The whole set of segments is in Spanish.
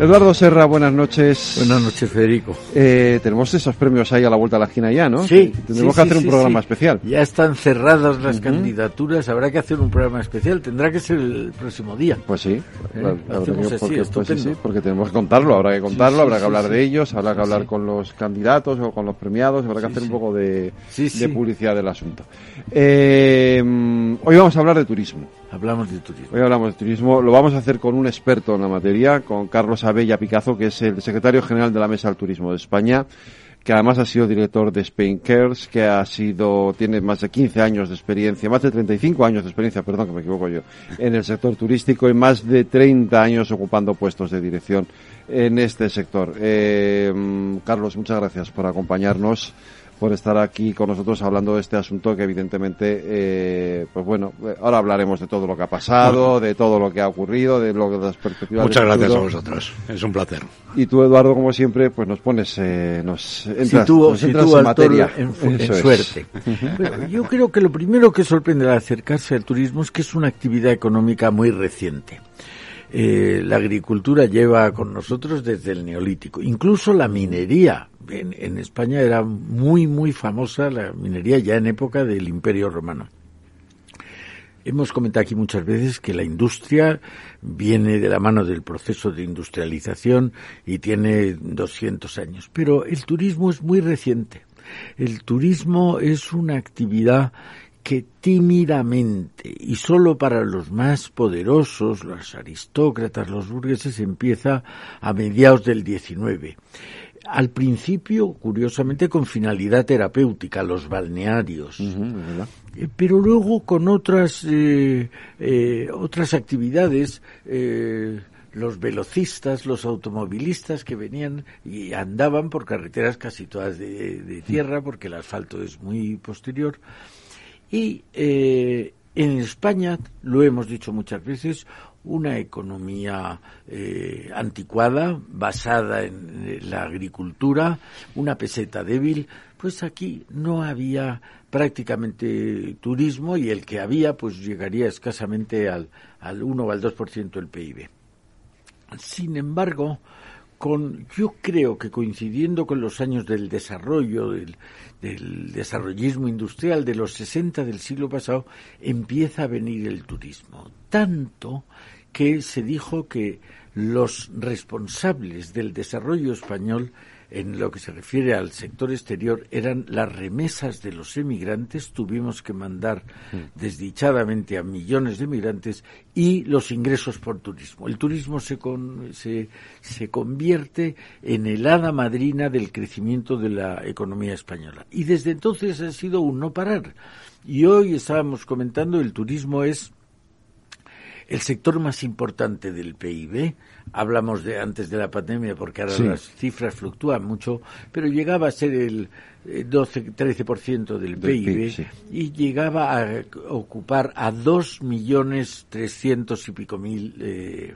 Eduardo Serra, buenas noches. Buenas noches, Federico. Eh, tenemos esos premios ahí a la vuelta de la esquina ya, ¿no? Sí. Tendremos que hacer un programa especial. Ya están cerradas las candidaturas, habrá que hacer un programa especial. Tendrá que ser el próximo día. Pues sí. ¿Eh? porque, pues sí, porque tenemos que contarlo, habrá que contarlo, habrá que hablar de ellos, habrá que hablar con los candidatos o con los premiados, habrá que hacer un poco de, de publicidad del asunto. Eh, hoy vamos a hablar de turismo. Hablamos de turismo. Hoy hablamos de turismo. Lo vamos a hacer con un experto en la materia, con Carlos Abella Picazo, que es el secretario general de la Mesa del Turismo de España, que además ha sido director de Spain Cares, que ha sido, tiene más de 15 años de experiencia, más de 35 años de experiencia, perdón que me equivoco yo, en el sector turístico y más de 30 años ocupando puestos de dirección en este sector. Eh, Carlos, muchas gracias por acompañarnos por estar aquí con nosotros hablando de este asunto que evidentemente, eh, pues bueno, ahora hablaremos de todo lo que ha pasado, de todo lo que ha ocurrido, de, lo, de las perspectivas. Muchas gracias a vosotros, es un placer. Y tú, Eduardo, como siempre, pues nos pones, eh, nos entras, nos entras en materia. En, suerte. yo creo que lo primero que sorprende al acercarse al turismo es que es una actividad económica muy reciente. Eh, la agricultura lleva con nosotros desde el neolítico, incluso la minería en, España era muy, muy famosa la minería ya en época del Imperio Romano. Hemos comentado aquí muchas veces que la industria viene de la mano del proceso de industrialización y tiene 200 años, pero el turismo es muy reciente. El turismo es una actividad que tímidamente y solo para los más poderosos, los aristócratas, los burgueses, empieza a mediados del 19 al principio, curiosamente, con finalidad terapéutica, los balnearios, eh, pero luego con otras, eh, eh, otras actividades, los velocistas, los automovilistas que venían y andaban por carreteras casi todas de, tierra, porque el asfalto es muy posterior, y en España, lo hemos dicho muchas veces, una economía eh, anticuada, basada en la agricultura, una peseta débil, pues aquí no había prácticamente turismo y el que había pues llegaría escasamente al, al 1 o al 2% del PIB. Sin embargo, con, yo creo que coincidiendo con los años del desarrollo, del, del desarrollismo industrial de los 60 del siglo pasado, empieza a venir el turismo. Tanto que se dijo que los responsables del desarrollo español en lo que se refiere al sector exterior eran las remesas de los emigrantes, tuvimos que mandar mm. desdichadamente a millones de emigrantes y los ingresos por turismo. El turismo se, se, se convierte en el hada madrina del crecimiento de la economía española. Y desde entonces ha sido un no parar. Y hoy estábamos comentando, el turismo es el sector más importante del PIB, hablamos de antes de la pandemia porque ahora las cifras fluctúan mucho, pero llegaba a ser el 12-13% eh, del, PIB, y llegaba a ocupar a dos millones trescientos y pico mil eh,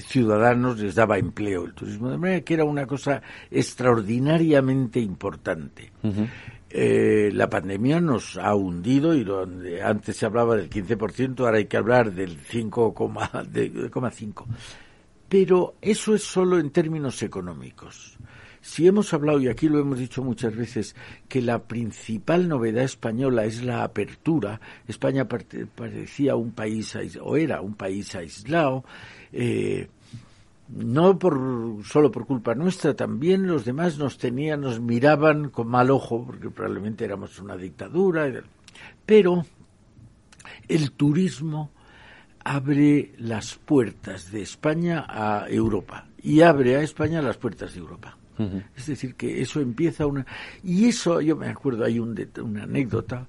ciudadanos les daba empleo el turismo, de manera que era una cosa extraordinariamente importante. Eh, la pandemia nos ha hundido y donde antes se hablaba del 15%, ahora hay que hablar del 5,5%. Pero eso es solo en términos económicos. Si hemos hablado, y aquí lo hemos dicho muchas veces, que la principal novedad española es la apertura, España parecía un país, o era un país aislado, eh, no por solo por culpa nuestra, también los demás nos tenían, nos miraban con mal ojo, porque probablemente éramos una dictadura, pero el turismo abre las puertas de España a Europa y abre a España las puertas de Europa. Es decir, que eso empieza una... Y eso, yo me acuerdo, hay un, una anécdota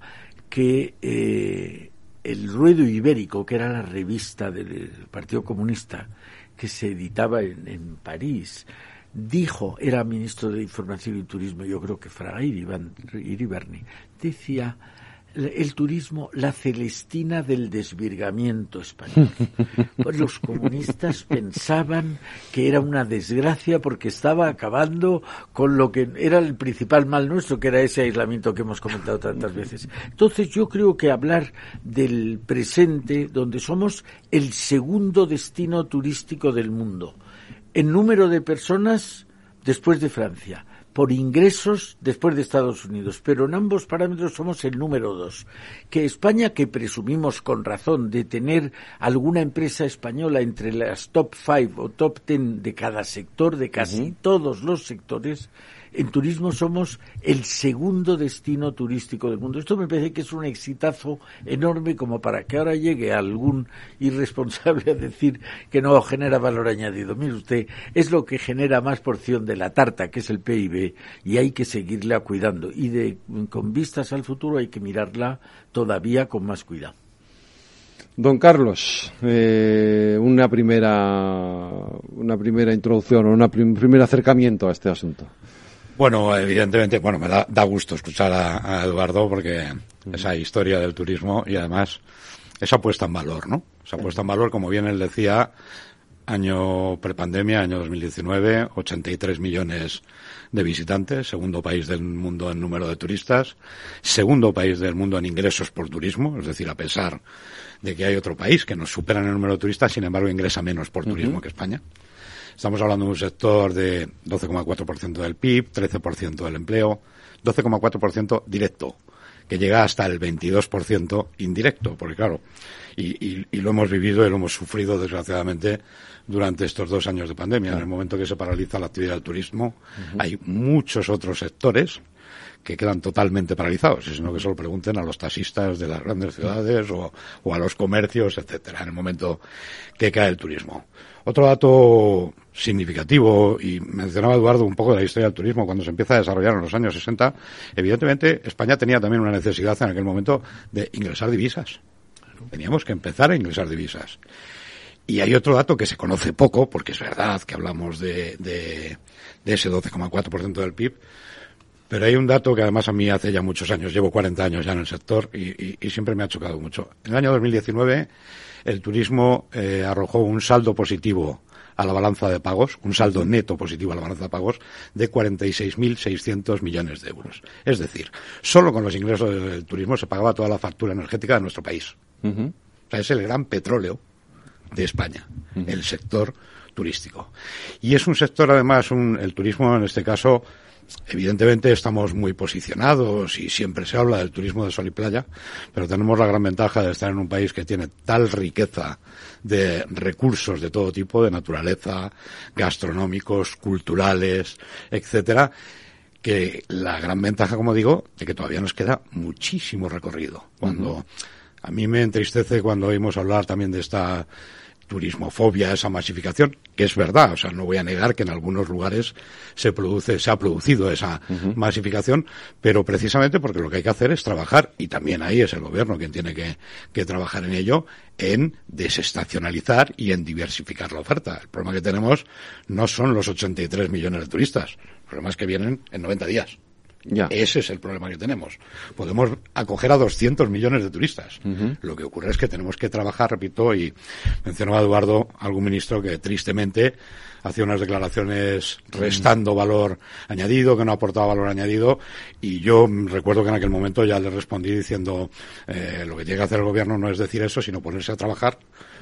que eh, el Ruedo Ibérico, que era la revista del Partido Comunista, que se editaba en, París, dijo, era ministro de Información y Turismo, yo creo que Fraga Iribarni, decía el turismo la celestina del desvirgamiento español. Pues los comunistas pensaban que era una desgracia porque estaba acabando con lo que era el principal mal nuestro, que era ese aislamiento que hemos comentado tantas veces. Entonces yo creo que hablar del presente, donde somos el segundo destino turístico del mundo, en número de personas después de Francia, por ingresos después de Estados Unidos, pero en ambos parámetros somos el número dos. Que España, que presumimos con razón de tener alguna empresa española entre las top five o top ten de cada sector, de casi todos los sectores, en turismo somos el segundo destino turístico del mundo. Esto me parece que es un exitazo enorme como para que ahora llegue algún irresponsable a decir que no genera valor añadido. Mire usted, es lo que genera más porción de la tarta, que es el PIB, y hay que seguirla cuidando. Y de, con vistas al futuro hay que mirarla todavía con más cuidado. Don Carlos, eh, una primera una primera introducción o un primer acercamiento a este asunto. Bueno, evidentemente, bueno, me da, da gusto escuchar a, Eduardo porque esa historia del turismo y además esa puesta en valor, ¿no? Esa puesta en valor, como bien él decía, año prepandemia, año 2019, 83 millones de visitantes, segundo país del mundo en número de turistas, segundo país del mundo en ingresos por turismo, es decir, a pesar de que hay otro país que nos supera en el número de turistas, sin embargo ingresa menos por turismo que España. Estamos hablando de un sector de 12,4% del PIB, 13% del empleo, 12,4% directo, que llega hasta el 22% indirecto, porque claro, y, lo hemos vivido y lo hemos sufrido desgraciadamente durante estos dos años de pandemia. En el momento que se paraliza la actividad del turismo, hay muchos otros sectores que quedan totalmente paralizados, sino que solo pregunten a los taxistas de las grandes ciudades o, o a los comercios, etcétera, en el momento que cae el turismo. Otro dato significativo, y mencionaba Eduardo un poco de la historia del turismo, cuando se empieza a desarrollar en los años 60, evidentemente España tenía también una necesidad en aquel momento de ingresar divisas. Teníamos que empezar a ingresar divisas. Y hay otro dato que se conoce poco, porque es verdad que hablamos de, de, de ese 12,4% del PIB, pero hay un dato que además a mí hace ya muchos años, llevo 40 años ya en el sector y, y siempre me ha chocado mucho. En el año 2019 el turismo eh, arrojó un saldo positivo a la balanza de pagos, un saldo neto positivo a la balanza de pagos de 46.600 millones de euros. Es decir, solo con los ingresos del turismo se pagaba toda la factura energética de nuestro país. O sea, es el gran petróleo de España, el sector turístico. Y es un sector, además, un, el turismo en este caso, Evidentemente estamos muy posicionados y siempre se habla del turismo de sol y playa, pero tenemos la gran ventaja de estar en un país que tiene tal riqueza de recursos de todo tipo, de naturaleza, gastronómicos, culturales, etcétera, que la gran ventaja, como digo, de que todavía nos queda muchísimo recorrido. Cuando a mí me entristece cuando oímos hablar también de esta turismofobia, esa masificación, que es verdad, o sea, no voy a negar que en algunos lugares se produce, se ha producido esa masificación, pero precisamente porque lo que hay que hacer es trabajar, y también ahí es el gobierno quien tiene que, que trabajar en ello, en desestacionalizar y en diversificar la oferta. El problema que tenemos no son los 83 millones de turistas, el problema es que vienen en 90 días. Ese es el problema que tenemos. Podemos acoger a 200 millones de turistas. Lo que ocurre es que tenemos que trabajar, repito, y mencionaba Eduardo, algún ministro que tristemente hacía unas declaraciones restando valor añadido, que no aportaba valor añadido, y yo recuerdo que en aquel momento ya le respondí diciendo, eh, lo que tiene que hacer el gobierno no es decir eso, sino ponerse a trabajar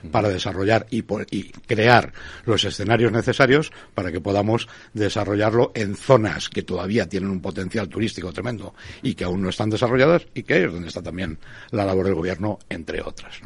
para desarrollar y, y, crear los escenarios necesarios para que podamos desarrollarlo en zonas que todavía tienen un potencial turístico tremendo y que aún no están desarrolladas y que es donde está también la labor del gobierno, entre otras.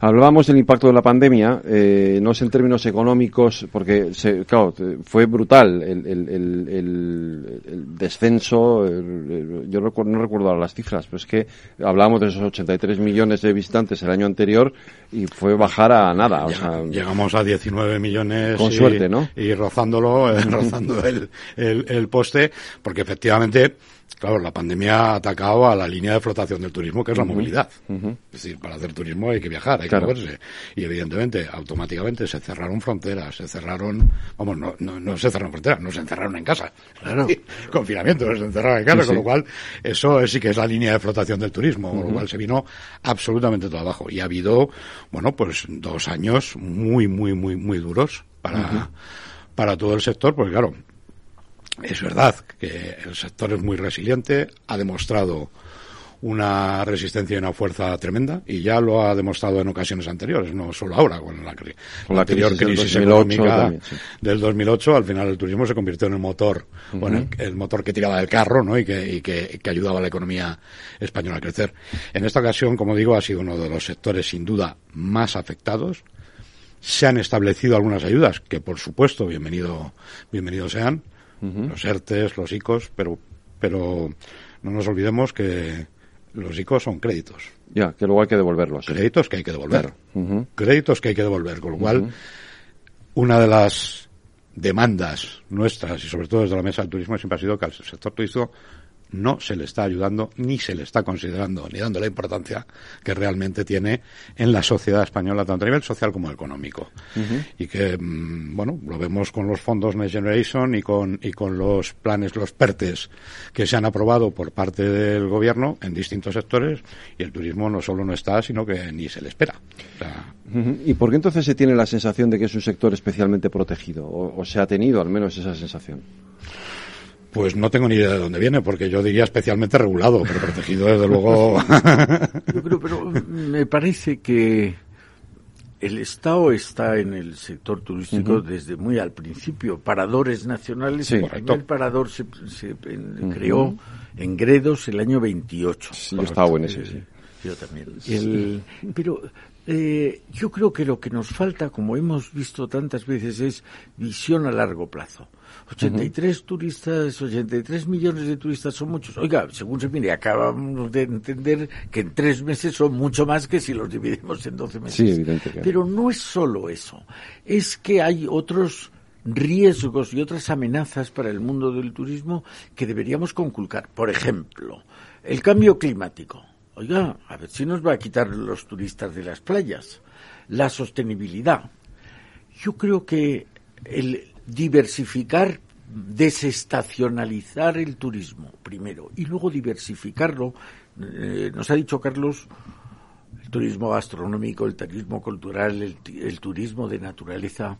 Hablábamos del impacto de la pandemia, eh, no es en términos económicos, porque se, claro, fue brutal el, el, el, el descenso, yo no recuerdo las cifras, pero es que hablábamos de esos 83 millones de visitantes el año anterior y fue bajar a nada. Llegamos a 19 millones con y, suerte, ¿no? Y rozándolo, eh, rozando el, el, poste, porque efectivamente claro, la pandemia ha atacado a la línea de flotación del turismo, que es la movilidad. Es decir, para hacer turismo hay que viajar, hay que moverse. Y evidentemente, automáticamente se cerraron fronteras, se cerraron, vamos, no, no, se cerraron fronteras, no se encerraron en casa. Claro. Confinamiento, se encerraron en casa, con lo cual, eso sí que es la línea de flotación del turismo, con lo cual se vino absolutamente todo abajo. Y ha habido, bueno, pues dos años muy, muy, muy, muy duros para, para todo el sector, porque claro, es verdad que el sector es muy resiliente, ha demostrado una resistencia y una fuerza tremenda y ya lo ha demostrado en ocasiones anteriores, no solo ahora con la, anterior crisis, económica del 2008, al final el turismo se convirtió en el motor, bueno, el, motor que tiraba del carro, ¿no? Y que, y que, que, ayudaba a la economía española a crecer. En esta ocasión, como digo, ha sido uno de los sectores sin duda más afectados. Se han establecido algunas ayudas que, por supuesto, bienvenido, bienvenidos sean los ERTES, los ICOs, pero, pero no nos olvidemos que los ICOs son créditos. Ya, que luego hay que devolverlos. Créditos que hay que devolver. Créditos que hay que devolver, con lo cual, una de las demandas nuestras, y sobre todo desde la Mesa del Turismo, siempre ha sido que al sector turístico no se le está ayudando ni se le está considerando ni dando la importancia que realmente tiene en la sociedad española, tanto a nivel social como económico. Y que, mm, bueno, lo vemos con los fondos Next Generation y con, y con los planes, los PERTES que se han aprobado por parte del gobierno en distintos sectores y el turismo no solo no está, sino que ni se le espera. ¿Y por qué entonces se tiene la sensación de que es un sector especialmente protegido? o se ha tenido al menos esa sensación? Pues no tengo ni idea de dónde viene, porque yo diría especialmente regulado, pero protegido desde luego. Yo creo, pero me parece que el Estado está en el sector turístico desde muy al principio. Paradores nacionales, el primer parador se, creó en Gredos el año 28. Sí, yo estaba en ese, sí. Yo también. pero eh, yo creo que lo que nos falta, como hemos visto tantas veces, es visión a largo plazo. 83 turistas, 83 millones de turistas son muchos. Oiga, según se mire, acabamos de entender que en tres meses son mucho más que si los dividimos en 12 meses. Sí, evidente. Pero no es solo eso. Es que hay otros riesgos y otras amenazas para el mundo del turismo que deberíamos conculcar. Por ejemplo, el cambio climático. Oiga, a ver si nos va a quitar los turistas de las playas. La sostenibilidad. Yo creo que el diversificar, desestacionalizar el turismo, primero, y luego diversificarlo. Eh, nos ha dicho Carlos, el turismo gastronómico, el turismo cultural, el, turismo de naturaleza,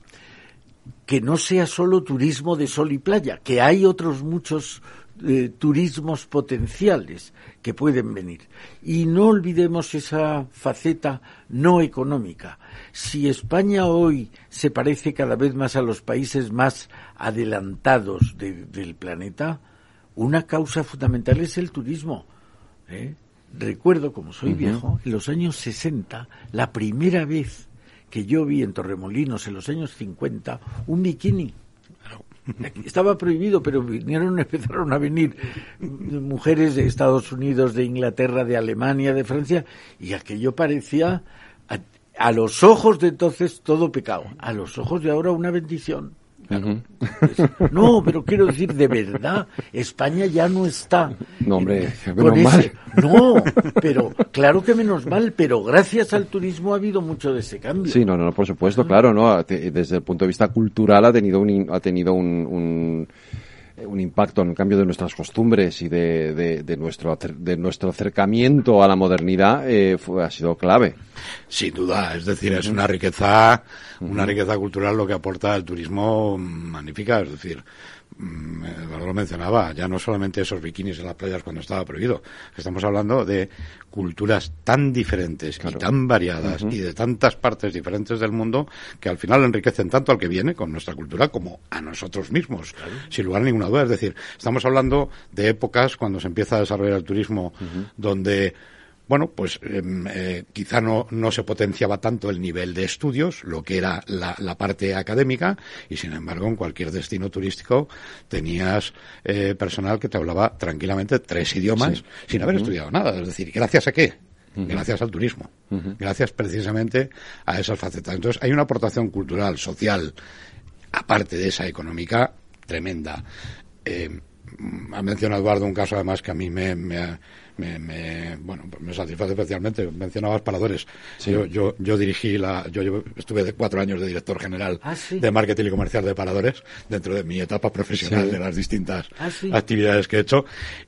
que no sea solo turismo de sol y playa, que hay otros muchos eh, turismos potenciales que pueden venir. Y no olvidemos esa faceta no económica. Si España hoy se parece cada vez más a los países más adelantados del planeta, una causa fundamental es el turismo. ¿eh? Recuerdo, como soy viejo, en los años 60, la primera vez que yo vi en Torremolinos, en los años 50, un bikini estaba prohibido, pero vinieron, empezaron a venir mujeres de Estados Unidos, de Inglaterra, de Alemania, de Francia, y aquello parecía, a los ojos de entonces, todo pecado. A los ojos de ahora, una bendición. No, pero quiero decir, de verdad, España ya no está. No, hombre, menos mal. No, pero claro que menos mal, pero gracias al turismo ha habido mucho de ese cambio. Sí, no, no, por supuesto, claro, no. Desde el punto de vista cultural ha tenido un, ha tenido un eh, un impacto en el cambio de nuestras costumbres y de, de, nuestro, de nuestro acercamiento a la modernidad eh, fue, ha sido clave. Sin duda, es decir, es una riqueza, una riqueza cultural lo que aporta el turismo magnífica, es decir, Mm, lo mencionaba, ya no solamente esos bikinis en las playas cuando estaba prohibido, estamos hablando de culturas tan diferentes y tan variadas y de tantas partes diferentes del mundo que al final enriquecen tanto al que viene con nuestra cultura como a nosotros mismos, sin lugar a ninguna duda. Es decir, estamos hablando de épocas cuando se empieza a desarrollar el turismo donde bueno, pues em, eh, quizá no, no se potenciaba tanto el nivel de estudios, lo que era la, la parte académica, y sin embargo en cualquier destino turístico tenías eh, personal que te hablaba tranquilamente tres idiomas sin haber estudiado nada. Es decir, ¿gracias a qué? Gracias al turismo. Gracias precisamente a esas facetas. Entonces hay una aportación cultural, social, aparte de esa económica, tremenda. Eh, ha mencionado Eduardo un caso además que a mí me, me, me, bueno, me satisface especialmente. Mencionabas paradores. Yo, yo, yo dirigí la, yo, estuve de cuatro años de director general ah, de marketing y comercial de paradores dentro de mi etapa profesional de las distintas ah, actividades que he hecho.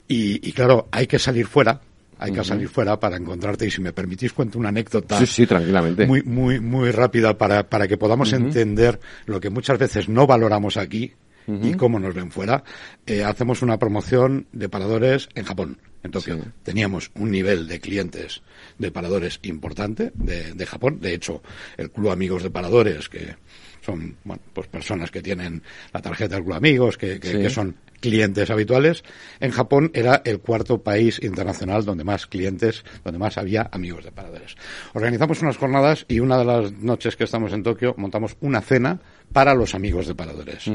Y, y claro, hay que salir fuera hay que salir fuera para encontrarte y si me permitís cuento una anécdota sí, sí, tranquilamente. muy muy muy rápida para, para que podamos entender lo que muchas veces no valoramos aquí y cómo nos ven fuera. Eh, hacemos una promoción de paradores en Japón, en Tokio. Teníamos un nivel de clientes de paradores importante de, de Japón. De hecho, el Club Amigos de Paradores, que son bueno, pues personas que tienen la tarjeta del Club Amigos, que, que son clientes habituales. En Japón era el cuarto país internacional donde más clientes, donde más había amigos de paradores. Organizamos unas jornadas y una de las noches que estamos en Tokio montamos una cena para los amigos de paradores.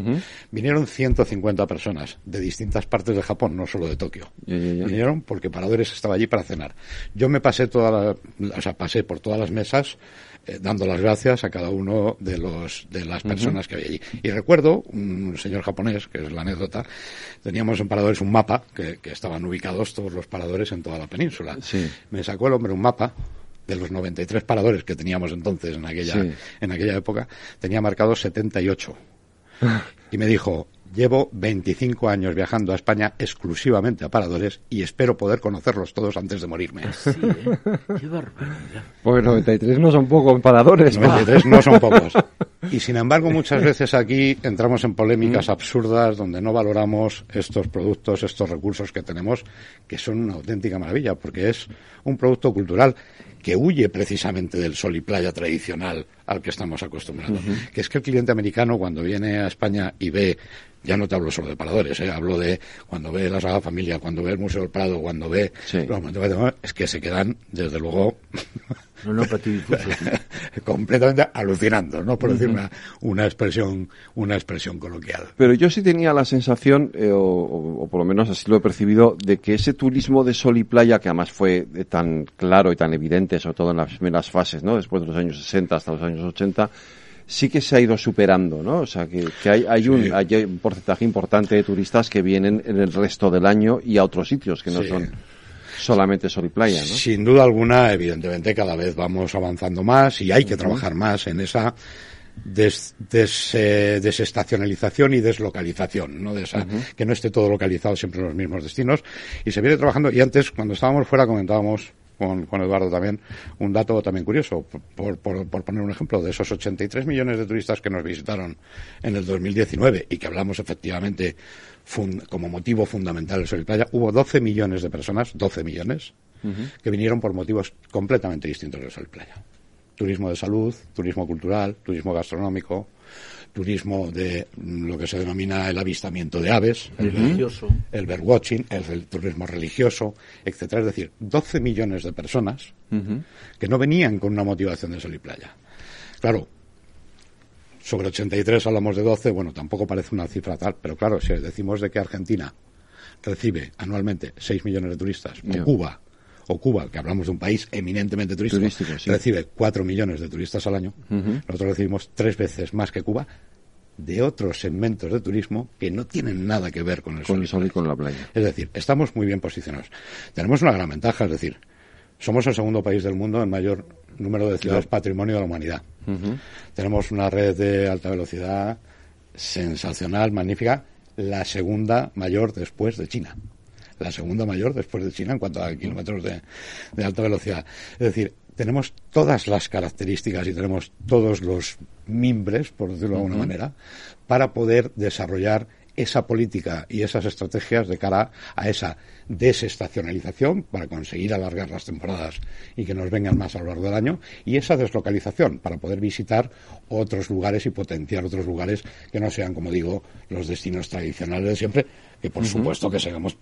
Vinieron 150 personas de distintas partes de Japón, no solo de Tokio. Vinieron porque paradores estaba allí para cenar. Yo me pasé toda la, o sea, pasé por todas las mesas eh, dando las gracias a cada uno de los de las personas que había allí. Y recuerdo un señor japonés, que es la anécdota, teníamos en paradores un mapa que, estaban ubicados todos los paradores en toda la península. Me sacó el hombre un mapa de los 93 paradores que teníamos entonces en aquella en aquella época, tenía marcados 78. y me dijo, Llevo 25 años viajando a España exclusivamente a paradores y espero poder conocerlos todos antes de morirme. Sí, ¿eh? Qué barbaridad. Pues 93 no son pocos paradores. 93 no son pocos. Y sin embargo, muchas veces aquí entramos en polémicas mm. absurdas donde no valoramos estos productos, estos recursos que tenemos, que son una auténtica maravilla, porque es un producto cultural que huye precisamente del sol y playa tradicional al que estamos acostumbrados. Que es que el cliente americano cuando viene a España y ve ya no te hablo solo de paradores, ¿eh? hablo de cuando ve la Sagrada Familia, cuando ve el Museo del Prado, cuando ve... es que se quedan, desde luego... No, no, completamente alucinando, ¿no? Por decir una, una, expresión, una expresión coloquial. Pero yo sí tenía la sensación, eh, o, por lo menos así lo he percibido, de que ese turismo de sol y playa, que además fue tan claro y tan evidente, sobre todo en las primeras fases, ¿no? Después de los años 60 hasta los años 80, sí que se ha ido superando, ¿no? O sea, que, hay, hay, un, hay un porcentaje importante de turistas que vienen en el resto del año y a otros sitios que no son solamente sol y playa, ¿no? Sin duda alguna, evidentemente, cada vez vamos avanzando más y hay que trabajar más en esa des, eh, desestacionalización y deslocalización, ¿no? De esa, que no esté todo localizado siempre en los mismos destinos. Y se viene trabajando, y antes, cuando estábamos fuera, comentábamos con, Eduardo también un dato también curioso, por, poner un ejemplo, de esos 83 millones de turistas que nos visitaron en el 2019 y que hablamos efectivamente como motivo fundamental del sol y playa, hubo 12 millones de personas, 12 millones, que vinieron por motivos completamente distintos del sol y playa. Turismo de salud, turismo cultural, turismo gastronómico, turismo de lo que se denomina el avistamiento de aves, el, religioso, el birdwatching, el, turismo religioso, etcétera. Es decir, 12 millones de personas que no venían con una motivación de sol y playa. Claro, sobre 83 hablamos de 12, bueno, tampoco parece una cifra tal, pero claro, si decimos de que Argentina recibe anualmente 6 millones de turistas, o Cuba, o Cuba, que hablamos de un país eminentemente turístico, recibe 4 millones de turistas al año, nosotros recibimos tres veces más que Cuba de otros segmentos de turismo que no tienen nada que ver con el, sol, y con la playa. Es decir, estamos muy bien posicionados. Tenemos una gran ventaja, es decir, somos el segundo país del mundo en mayor número de ciudades patrimonio de la humanidad. Tenemos una red de alta velocidad sensacional, magnífica, la segunda mayor después de China la segunda mayor después de China en cuanto a kilómetros de, alta velocidad. Es decir, tenemos todas las características y tenemos todos los mimbres, por decirlo de alguna manera, para poder desarrollar esa política y esas estrategias de cara a esa desestacionalización para conseguir alargar las temporadas y que nos vengan más a lo largo del año y esa deslocalización para poder visitar otros lugares y potenciar otros lugares que no sean, como digo, los destinos tradicionales de siempre, que por supuesto que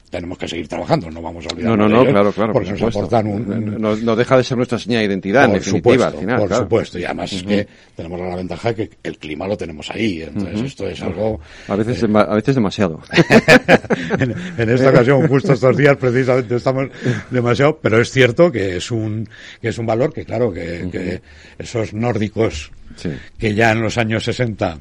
tenemos que seguir trabajando, no vamos a olvidar. No, no, no, claro, claro. Porque nos aportan un, no, deja de ser nuestra señal de identidad, en definitiva, supuesto, Por supuesto, y además es que tenemos la ventaja de que el clima lo tenemos ahí, entonces esto es algo... A veces, eh, a veces demasiado. en, esta ocasión, justo estos precisamente estamos demasiado, pero es cierto que es un, que es un valor que claro, que, que esos nórdicos que ya en los años 60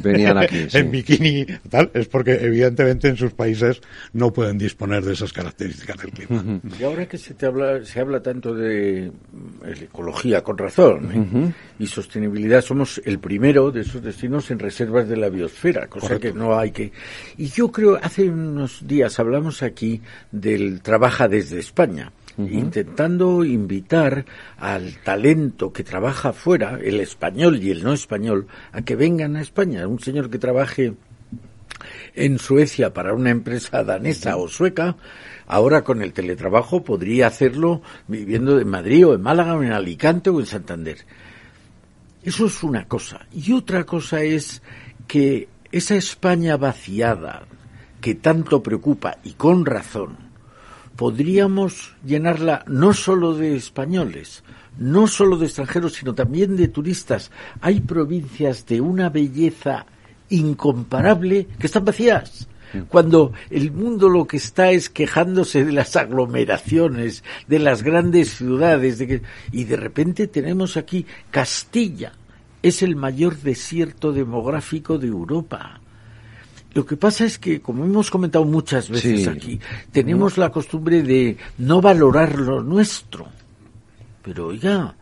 venían aquí en bikini tal es porque evidentemente en sus países no pueden disponer de esas características del clima. Y ahora que se te habla se habla tanto de mm, ecología con razón ¿eh? y sostenibilidad somos el primero de esos destinos en reservas de la biosfera cosa que no hay que. Y yo creo hace unos días hablamos aquí del trabaja desde España intentando invitar al talento que trabaja fuera, el español y el no español, a que vengan a España. Un señor que trabaje en Suecia para una empresa danesa o sueca, ahora con el teletrabajo podría hacerlo viviendo en Madrid o en Málaga o en Alicante o en Santander. Eso es una cosa. Y otra cosa es que esa España vaciada que tanto preocupa y con razón podríamos llenarla no solo de españoles, no solo de extranjeros, sino también de turistas. Hay provincias de una belleza incomparable que están vacías. Cuando el mundo lo que está es quejándose de las aglomeraciones, de las grandes ciudades, de que, y de repente tenemos aquí Castilla, es el mayor desierto demográfico de Europa. Lo que pasa es que, como hemos comentado muchas veces aquí, tenemos la costumbre de no valorar lo nuestro. Pero oiga,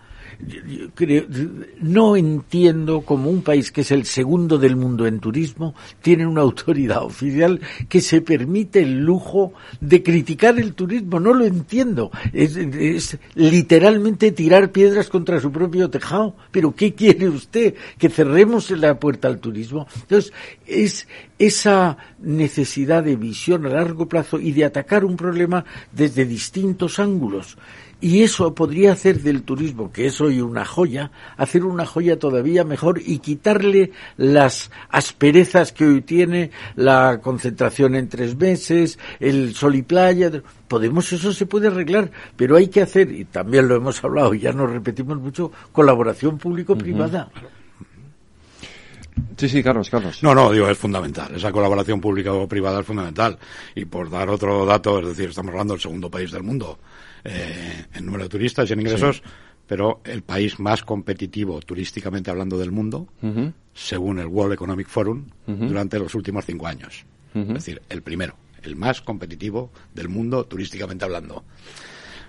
no entiendo cómo un país que es el segundo del mundo en turismo tiene una autoridad oficial que se permite el lujo de criticar el turismo. No lo entiendo. Es, literalmente tirar piedras contra su propio tejado. Pero ¿qué quiere usted? Que cerremos la puerta al turismo. Entonces, es esa necesidad de visión a largo plazo y de atacar un problema desde distintos ángulos. Y eso podría hacer del turismo, que es hoy una joya, hacer una joya todavía mejor y quitarle las asperezas que hoy tiene la concentración en tres meses, el sol y playa. Podemos, eso se puede arreglar, pero hay que hacer, y también lo hemos hablado, y ya nos repetimos mucho, colaboración público-privada. Sí, sí, Carlos, Carlos. No, no, digo, es fundamental. Esa colaboración pública o privada es fundamental. Y por dar otro dato, es decir, estamos hablando del segundo país del mundo eh, en número de turistas y en ingresos, pero el país más competitivo turísticamente hablando del mundo, según el World Economic Forum, durante los últimos cinco años. Es decir, el primero, el más competitivo del mundo turísticamente hablando.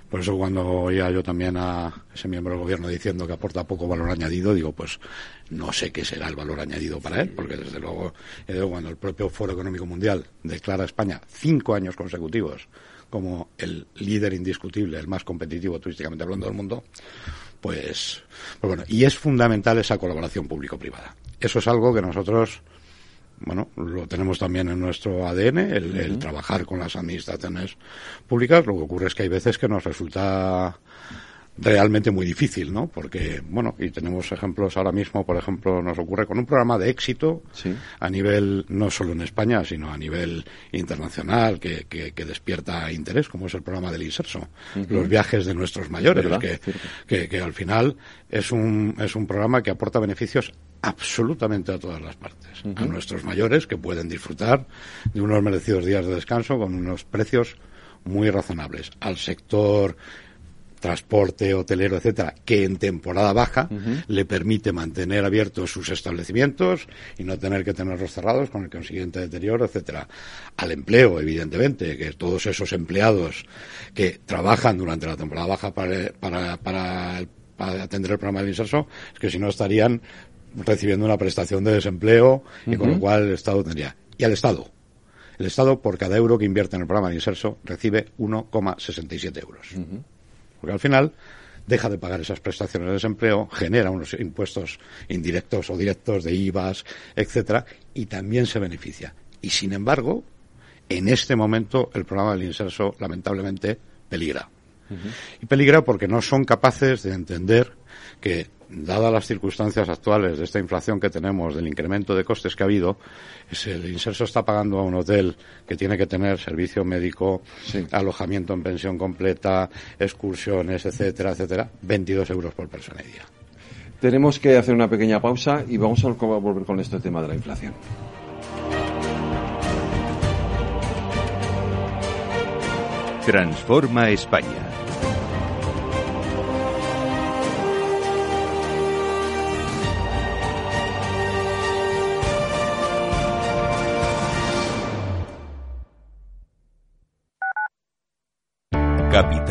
Por eso cuando oía yo también a ese miembro del gobierno diciendo que aporta poco valor añadido, digo, pues no sé qué será el valor añadido para él, porque desde luego, cuando el propio Foro Económico Mundial declara a España cinco años consecutivos como el líder indiscutible, el más competitivo turísticamente hablando del mundo, pues, pues bueno, y es fundamental esa colaboración público-privada. Eso es algo que nosotros, bueno, lo tenemos también en nuestro ADN, el trabajar con las administraciones públicas. Lo que ocurre es que hay veces que nos resulta realmente muy difícil, ¿no? Porque, bueno, y tenemos ejemplos ahora mismo, por ejemplo, nos ocurre con un programa de éxito a nivel, no solo en España, sino a nivel internacional, que, que, despierta interés, como es el programa del Inserso, los viajes de nuestros mayores, que, que, al final es un, es un programa que aporta beneficios absolutamente a todas las partes. A nuestros mayores, que pueden disfrutar de unos merecidos días de descanso con unos precios muy razonables. Al sector transporte hotelero, etcétera, que en temporada baja le permite mantener abiertos sus establecimientos y no tener que tenerlos cerrados con el consiguiente deterioro, etcétera. Al empleo, evidentemente, que todos esos empleados que trabajan durante la temporada baja para, para, para, atender el programa de inserso, es que si no estarían recibiendo una prestación de desempleo y con lo cual el Estado tendría. Y al Estado. El Estado, por cada euro que invierte en el programa de inserso, recibe 1,67 euros. Porque al final deja de pagar esas prestaciones de desempleo, genera unos impuestos indirectos o directos de IVAs, etcétera, y también se beneficia. Y sin embargo, en este momento el programa del inserso lamentablemente peligra. Y peligra porque no son capaces de entender que dadas las circunstancias actuales de esta inflación que tenemos, del incremento de costes que ha habido, es el inserso está pagando a un hotel que tiene que tener servicio médico, alojamiento en pensión completa, excursiones, etcétera, etcétera, 22 euros por persona y día. Tenemos que hacer una pequeña pausa y vamos a volver con este tema de la inflación. Transforma España.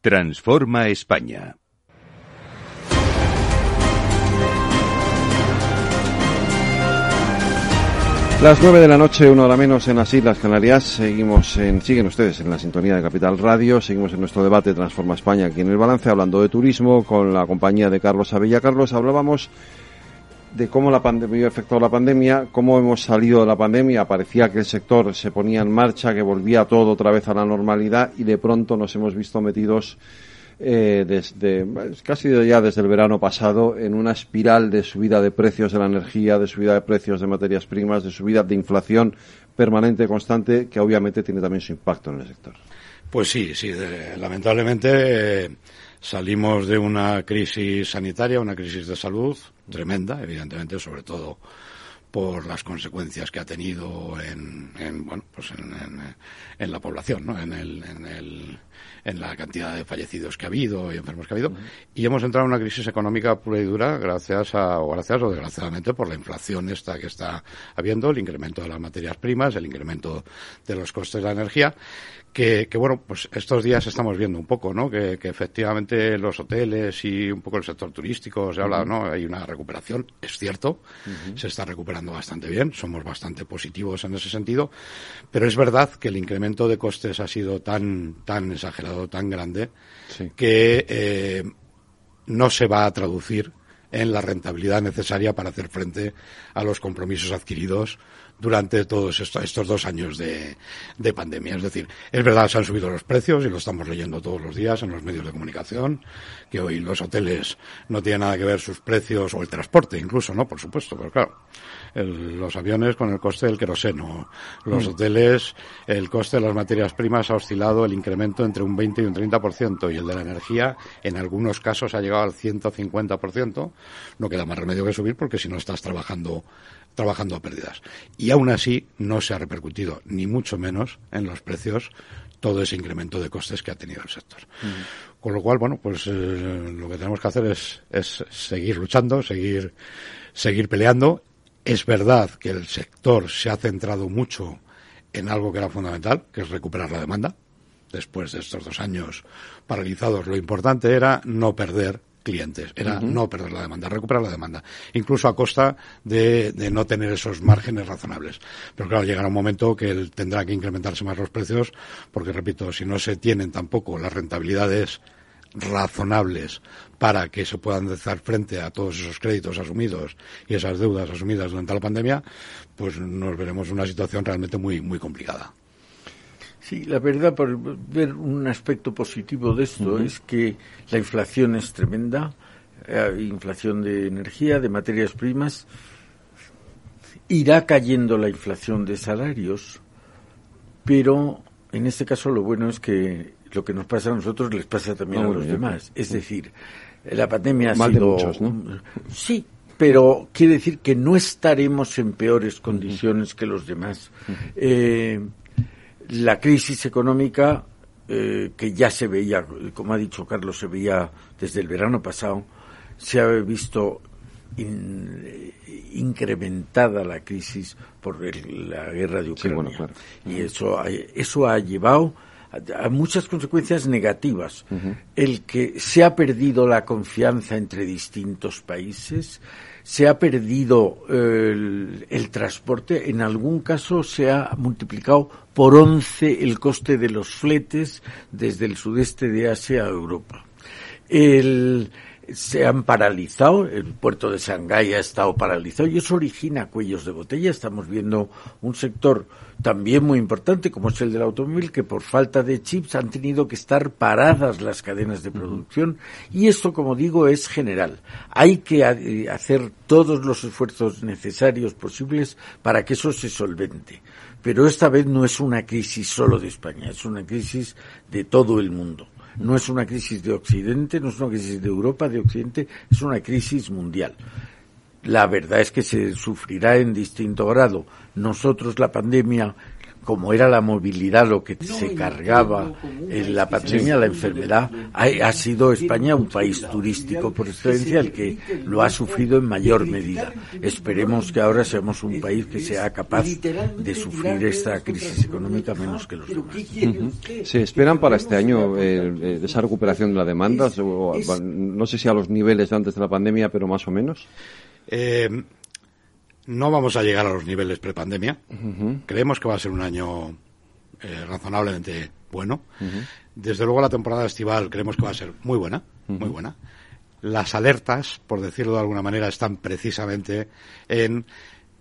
Transforma España. Las nueve de la noche, una hora menos en las Islas Canarias. Seguimos en, siguen ustedes en la sintonía de Capital Radio. Seguimos en nuestro debate Transforma España aquí en el balance, hablando de turismo con la compañía de Carlos Abella. Carlos, hablábamos de cómo la pandemia afectó la pandemia, cómo hemos salido de la pandemia. Parecía que el sector se ponía en marcha, que volvía todo otra vez a la normalidad y de pronto nos hemos visto metidos eh, desde casi ya desde el verano pasado en una espiral de subida de precios de la energía, de subida de precios de materias primas, de subida de inflación permanente constante que obviamente tiene también su impacto en el sector. Pues sí, sí, lamentablemente eh, salimos de una crisis sanitaria, una crisis de salud tremenda, evidentemente, sobre todo por las consecuencias que ha tenido en, bueno pues en, la población ¿no? en el, en el en la cantidad de fallecidos que ha habido y enfermos que ha habido y hemos entrado en una crisis económica pura y dura gracias a o gracias o desgraciadamente por la inflación esta que está habiendo el incremento de las materias primas el incremento de los costes de la energía que, bueno, pues estos días estamos viendo un poco, ¿no? Que, efectivamente los hoteles y un poco el sector turístico se habla, ¿no? Hay una recuperación, es cierto, se está recuperando bastante bien, somos bastante positivos en ese sentido, pero es verdad que el incremento de costes ha sido tan, tan exagerado, tan grande, que eh, no se va a traducir en la rentabilidad necesaria para hacer frente a los compromisos adquiridos durante todos estos, dos años de, pandemia. Es decir, es verdad, se han subido los precios y lo estamos leyendo todos los días en los medios de comunicación, que hoy los hoteles no tienen nada que ver sus precios, o el transporte incluso, ¿no? Por supuesto, pero claro, los aviones con el coste del queroseno, los mm. hoteles, el coste de las materias primas ha oscilado el incremento entre un 20 y un 30%, y el de la energía en algunos casos ha llegado al 150%. No queda más remedio que subir porque si no estás trabajando trabajando a pérdidas. Y aún así no se ha repercutido, ni mucho menos, en los precios todo ese incremento de costes que ha tenido el sector. Mm. Con lo cual, bueno, pues eh, lo que tenemos que hacer es, es seguir luchando, seguir, seguir peleando. Es verdad que el sector se ha centrado mucho en algo que era fundamental, que es recuperar la demanda. Después de estos dos años paralizados, lo importante era no perder clientes. Era no perder la demanda, recuperar la demanda, incluso a costa de, no tener esos márgenes razonables. Pero claro, llegará un momento que tendrá que incrementarse más los precios, porque repito, si no se tienen tampoco las rentabilidades razonables para que se puedan dar frente a todos esos créditos asumidos y esas deudas asumidas durante la pandemia, pues nos veremos en una situación realmente muy muy complicada. Sí, la verdad, por ver un aspecto positivo de esto, es que la inflación es tremenda, hay inflación de energía, de materias primas, irá cayendo la inflación de salarios, pero en este caso lo bueno es que lo que nos pasa a nosotros les pasa también a los demás. Es decir, la pandemia ha sido... muchos, ¿no? Sí, pero quiere decir que no estaremos en peores condiciones que los demás. eh, la crisis económica eh, que ya se veía, como ha dicho Carlos, se veía desde el verano pasado, se ha visto incrementada la crisis por la guerra de Ucrania. Y eso, eso ha llevado a, muchas consecuencias negativas. El que se ha perdido la confianza entre distintos países, se ha perdido el, el, transporte, en algún caso se ha multiplicado por once el coste de los fletes desde el sudeste de Asia a Europa. El, se han paralizado, el puerto de Shanghái ha estado paralizado y eso origina cuellos de botella. Estamos viendo un sector también muy importante como es el del automóvil que por falta de chips han tenido que estar paradas las cadenas de producción y esto como digo es general. Hay que eh, hacer todos los esfuerzos necesarios posibles para que eso se solvente. Pero esta vez no es una crisis solo de España, es una crisis de todo el mundo. No es una crisis de Occidente, no es una crisis de Europa, de Occidente, es una crisis mundial. La verdad es que se sufrirá en distinto grado. Nosotros la pandemia como era la movilidad lo que se cargaba en la pandemia, la enfermedad, ha, sido España un país turístico por excelencia el que lo ha sufrido en mayor medida. Esperemos que ahora seamos un país que sea capaz de sufrir esta crisis económica menos que los demás. ¿Se esperan para este año eh, esa recuperación de la demanda? no sé si a los niveles de antes de la pandemia, pero más o menos. Eh, no vamos a llegar a los niveles prepandemia. Creemos que va a ser un año eh, razonablemente bueno. Desde luego la temporada estival creemos que va a ser muy buena, muy buena. Las alertas, por decirlo de alguna manera, están precisamente en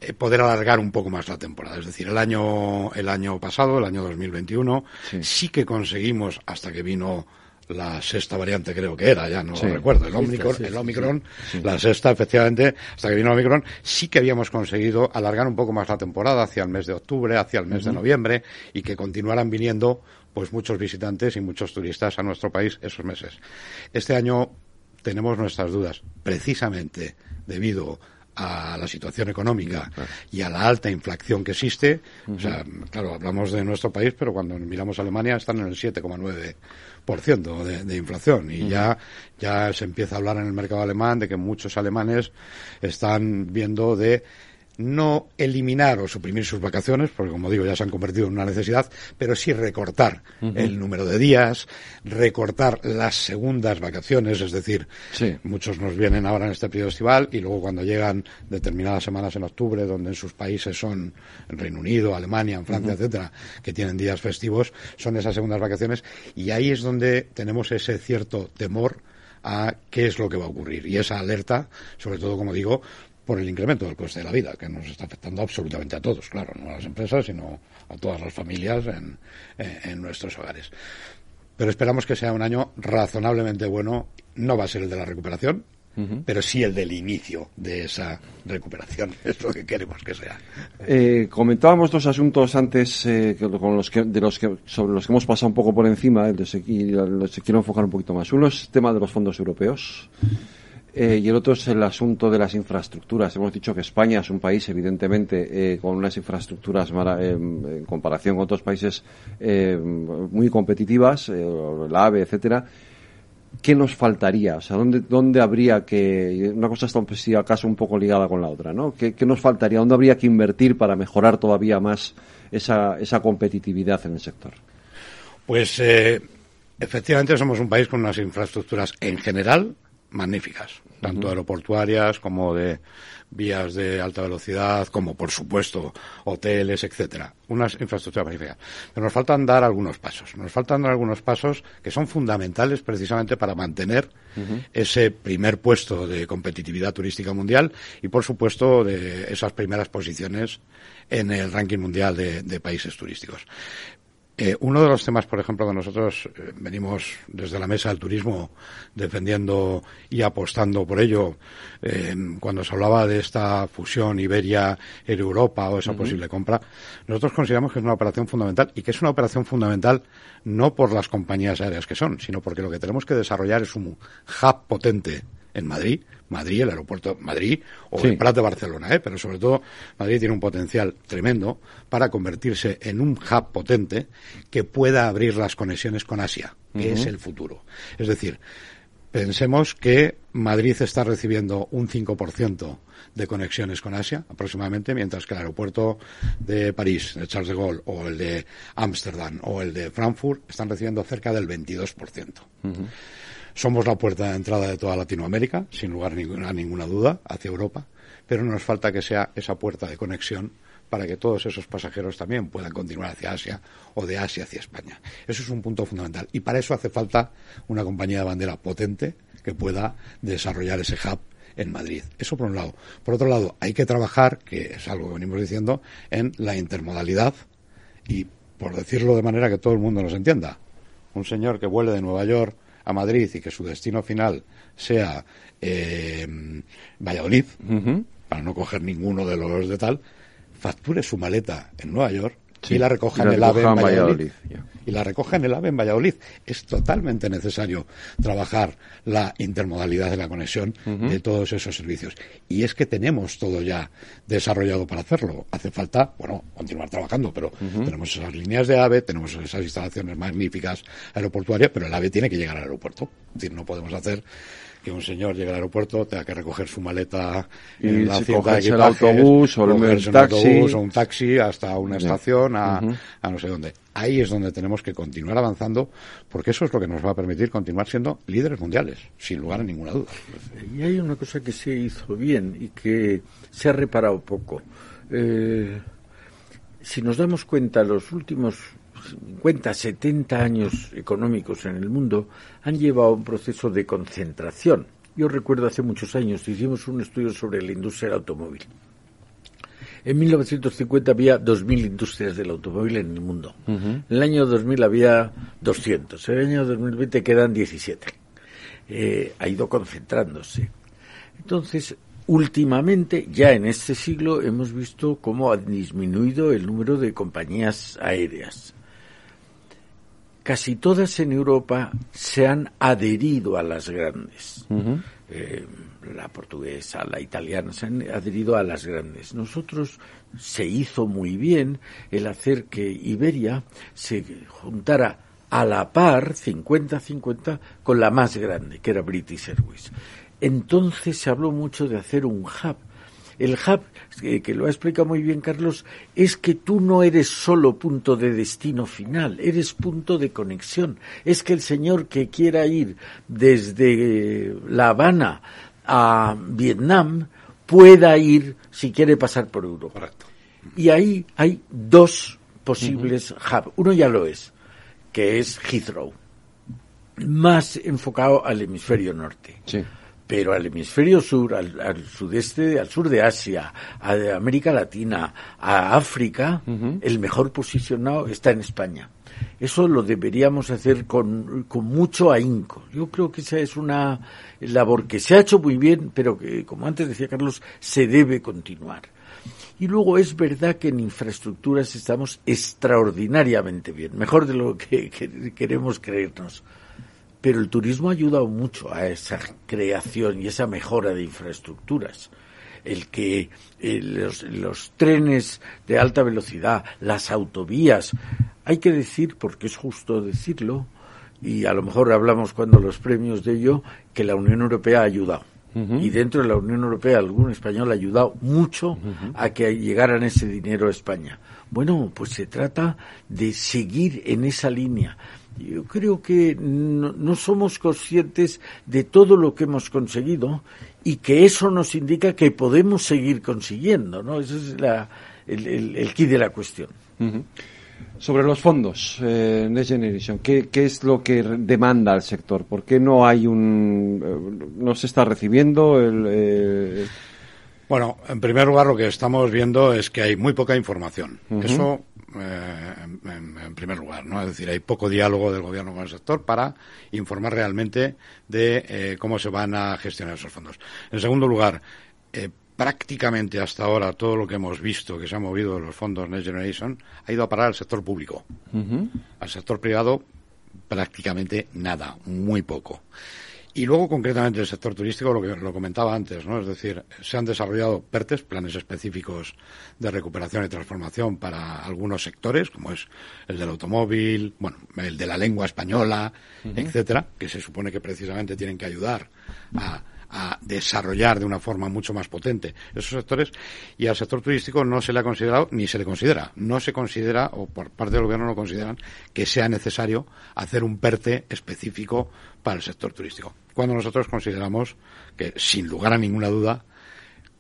eh, poder alargar un poco más la temporada. Es decir, el año, el año pasado, el año 2021, sí que conseguimos, hasta que vino la sexta variante creo que era, ya no lo recuerdo, el Omicron, el Omicron la sexta efectivamente, hasta que vino el Omicron, sí que habíamos conseguido alargar un poco más la temporada hacia el mes de octubre, hacia el mes de noviembre y que continuaran viniendo pues muchos visitantes y muchos turistas a nuestro país esos meses. Este año tenemos nuestras dudas, precisamente debido a la situación económica y a la alta inflación que existe, o sea, claro, hablamos de nuestro país, pero cuando miramos a Alemania están en el 7,9% de, de inflación y ya, ya se empieza a hablar en el mercado alemán de que muchos alemanes están viendo de no eliminar o suprimir sus vacaciones, porque como digo ya se han convertido en una necesidad, pero sí recortar el número de días, recortar las segundas vacaciones, es decir, muchos nos vienen ahora en este periodo estival y luego cuando llegan determinadas semanas en octubre, donde en sus países son en Reino Unido, Alemania, en Francia, etcétera, que tienen días festivos, son esas segundas vacaciones y ahí es donde tenemos ese cierto temor a qué es lo que va a ocurrir. Y esa alerta, sobre todo, como digo, por el incremento del coste de la vida, que nos está afectando absolutamente a todos, claro, no a las empresas, sino a todas las familias en, nuestros hogares. Pero esperamos que sea un año razonablemente bueno. No va a ser el de la recuperación, pero sí el del inicio de esa recuperación. Es lo que queremos que sea. Eh, comentábamos dos asuntos antes eh, con los que, de los que, sobre los que hemos pasado un poco por encima, y los quiero enfocar un poquito más. Uno es el tema de los fondos europeos. Eh, y el otro es el asunto de las infraestructuras. Hemos dicho que España es un país, evidentemente, eh, con unas infraestructuras eh, en comparación con otros países muy competitivas, la AVE, etcétera. ¿Qué nos faltaría? O sea, ¿dónde, dónde habría que. Una cosa está, si acaso, un poco ligada con la otra, ¿no? ¿Qué, ¿Qué, nos faltaría? ¿Dónde habría que invertir para mejorar todavía más esa, esa competitividad en el sector? Pues, efectivamente, somos un país con unas infraestructuras en general magníficas, tanto aeroportuarias como de vías de alta velocidad, como por supuesto hoteles, etcétera. Unas infraestructuras magníficas. Pero nos faltan dar algunos pasos. Nos faltan dar algunos pasos que son fundamentales precisamente para mantener ese primer puesto de competitividad turística mundial y por supuesto de esas primeras posiciones en el ranking mundial de países turísticos. Eh, uno de los temas, por ejemplo, que nosotros eh, venimos desde la mesa del turismo defendiendo y apostando por ello, eh, cuando se hablaba de esta fusión Iberia-Europa o esa posible compra, nosotros consideramos que es una operación fundamental y que es una operación fundamental no por las compañías aéreas que son, sino porque lo que tenemos que desarrollar es un hub potente en Madrid, Madrid, el aeropuerto Madrid o el Prat de Barcelona, ¿eh? pero sobre todo Madrid tiene un potencial tremendo para convertirse en un hub potente que pueda abrir las conexiones con Asia, que es el futuro. Es decir, Pensemos que Madrid está recibiendo un 5% de conexiones con Asia aproximadamente, mientras que el aeropuerto de París, de Charles de Gaulle, o el de Ámsterdam o el de Frankfurt están recibiendo cerca del 22%. Somos la puerta de entrada de toda Latinoamérica, sin lugar a ninguna duda, hacia Europa, pero nos falta que sea esa puerta de conexión para que todos esos pasajeros también puedan continuar hacia Asia o de Asia hacia España. Eso es un punto fundamental. Y para eso hace falta una compañía de bandera potente que pueda desarrollar ese hub en Madrid. Eso por un lado. Por otro lado, hay que trabajar, que es algo que venimos diciendo, en la intermodalidad y, por decirlo de manera que todo el mundo nos entienda, un señor que vuele de Nueva York a Madrid y que su destino final sea eh, Valladolid, para no coger ninguno de los de tal, facture su maleta en Nueva York y la recoja en el AVE en Valladolid. Y la recoja en el AVE en Valladolid. Es totalmente necesario trabajar la intermodalidad de la conexión de todos esos servicios. Y es que tenemos todo ya desarrollado para hacerlo. Hace falta, bueno, continuar trabajando, pero tenemos esas líneas de AVE, tenemos esas instalaciones magníficas aeroportuarias, pero el AVE tiene que llegar al aeropuerto. Es decir, no podemos hacer que un señor llegue al aeropuerto, tenga que recoger su maleta y en la el autobús o el taxi. o un taxi hasta una estación a, no sé dónde. Ahí es donde tenemos que continuar avanzando porque eso es lo que nos va a permitir continuar siendo líderes mundiales, sin lugar a ninguna duda. Y hay una cosa que se hizo bien y que se ha reparado poco. Eh, si nos damos cuenta, los últimos 50, 70 años económicos en el mundo han llevado a un proceso de concentración. Yo recuerdo hace muchos años hicimos un estudio sobre la industria del automóvil. En 1950 había 2.000 industrias del automóvil en el mundo. En el año 2000 había 200. En el año 2020 quedan 17. Eh, ha ido concentrándose. Entonces, últimamente, ya en este siglo, hemos visto cómo ha disminuido el número de compañías aéreas casi todas en Europa se han adherido a las grandes. Eh, la portuguesa, la italiana, se han adherido a las grandes. Nosotros se hizo muy bien el hacer que Iberia se juntara a la par, 50-50, con la más grande, que era British Airways. Entonces se habló mucho de hacer un hub el hub, que lo ha explicado muy bien Carlos, es que tú no eres solo punto de destino final, eres punto de conexión. Es que el señor que quiera ir desde La Habana a Vietnam pueda ir si quiere pasar por Europa. Y ahí hay dos posibles hubs. Uno ya lo es, que es Heathrow, más enfocado al hemisferio norte. Sí pero al hemisferio sur, al, sudeste, al sur de Asia, a América Latina, a África, el mejor posicionado está en España. Eso lo deberíamos hacer con, con, mucho ahínco. Yo creo que esa es una labor que se ha hecho muy bien, pero que, como antes decía Carlos, se debe continuar. Y luego es verdad que en infraestructuras estamos extraordinariamente bien, mejor de lo que queremos creernos pero el turismo ha ayudado mucho a esa creación y esa mejora de infraestructuras. El que eh, los, trenes de alta velocidad, las autovías, hay que decir, porque es justo decirlo, y a lo mejor hablamos cuando los premios de ello, que la Unión Europea ha ayudado. Y dentro de la Unión Europea algún español ha ayudado mucho a que llegaran ese dinero a España. Bueno, pues se trata de seguir en esa línea, yo creo que no, somos conscientes de todo lo que hemos conseguido y que eso nos indica que podemos seguir consiguiendo, ¿no? Ese es la, el, el, key de la cuestión. Sobre los fondos, eh, Next Generation, ¿qué, ¿qué, es lo que demanda el sector? ¿Por qué no hay un... Eh, no se está recibiendo el... Eh, bueno, en primer lugar lo que estamos viendo es que hay muy poca información. Eso eh, en, primer lugar, ¿no? Es decir, hay poco diálogo del gobierno con el sector para informar realmente de eh, cómo se van a gestionar esos fondos. En segundo lugar, eh, prácticamente hasta ahora todo lo que hemos visto que se ha movido de los fondos Next Generation ha ido a parar al sector público. Al sector privado prácticamente nada, muy poco. Y luego, concretamente, el sector turístico, lo que lo comentaba antes, ¿no? Es decir, se han desarrollado PERTES, planes específicos de recuperación y transformación para algunos sectores, como es el del automóvil, bueno, el de la lengua española, etcétera, que se supone que precisamente tienen que ayudar a a desarrollar de una forma mucho más potente esos sectores y al sector turístico no se le ha considerado ni se le considera. No se considera, o por parte del gobierno no consideran, que sea necesario hacer un PERTE específico para el sector turístico. Cuando nosotros consideramos que, sin lugar a ninguna duda,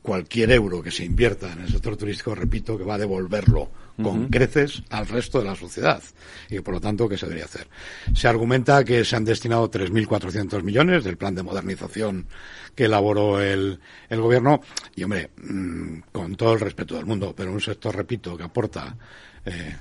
cualquier euro que se invierta en el sector turístico, repito, que va a devolverlo con creces al resto de la sociedad y por lo tanto que se debería hacer. Se argumenta que se han destinado 3.400 millones del plan de modernización que elaboró el, el gobierno y hombre, mm, con todo el respeto del mundo, pero un sector, repito, que aporta eh,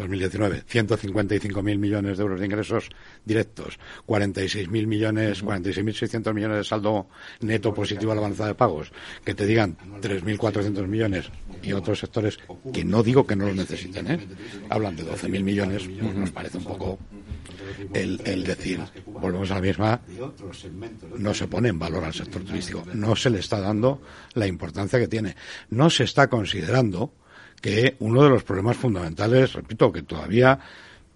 2019, 155.000 millones de euros de ingresos directos, 46.000 millones, 46.600 millones de saldo neto positivo a la avanzada de pagos, que te digan 3.400 millones y otros sectores que no digo que no los necesiten, ¿eh? hablan de 12.000 millones, nos parece un poco el, el decir, volvemos a la misma, no se pone en valor al sector turístico, no se le está dando la importancia que tiene, no se está considerando que uno de los problemas fundamentales, repito, que todavía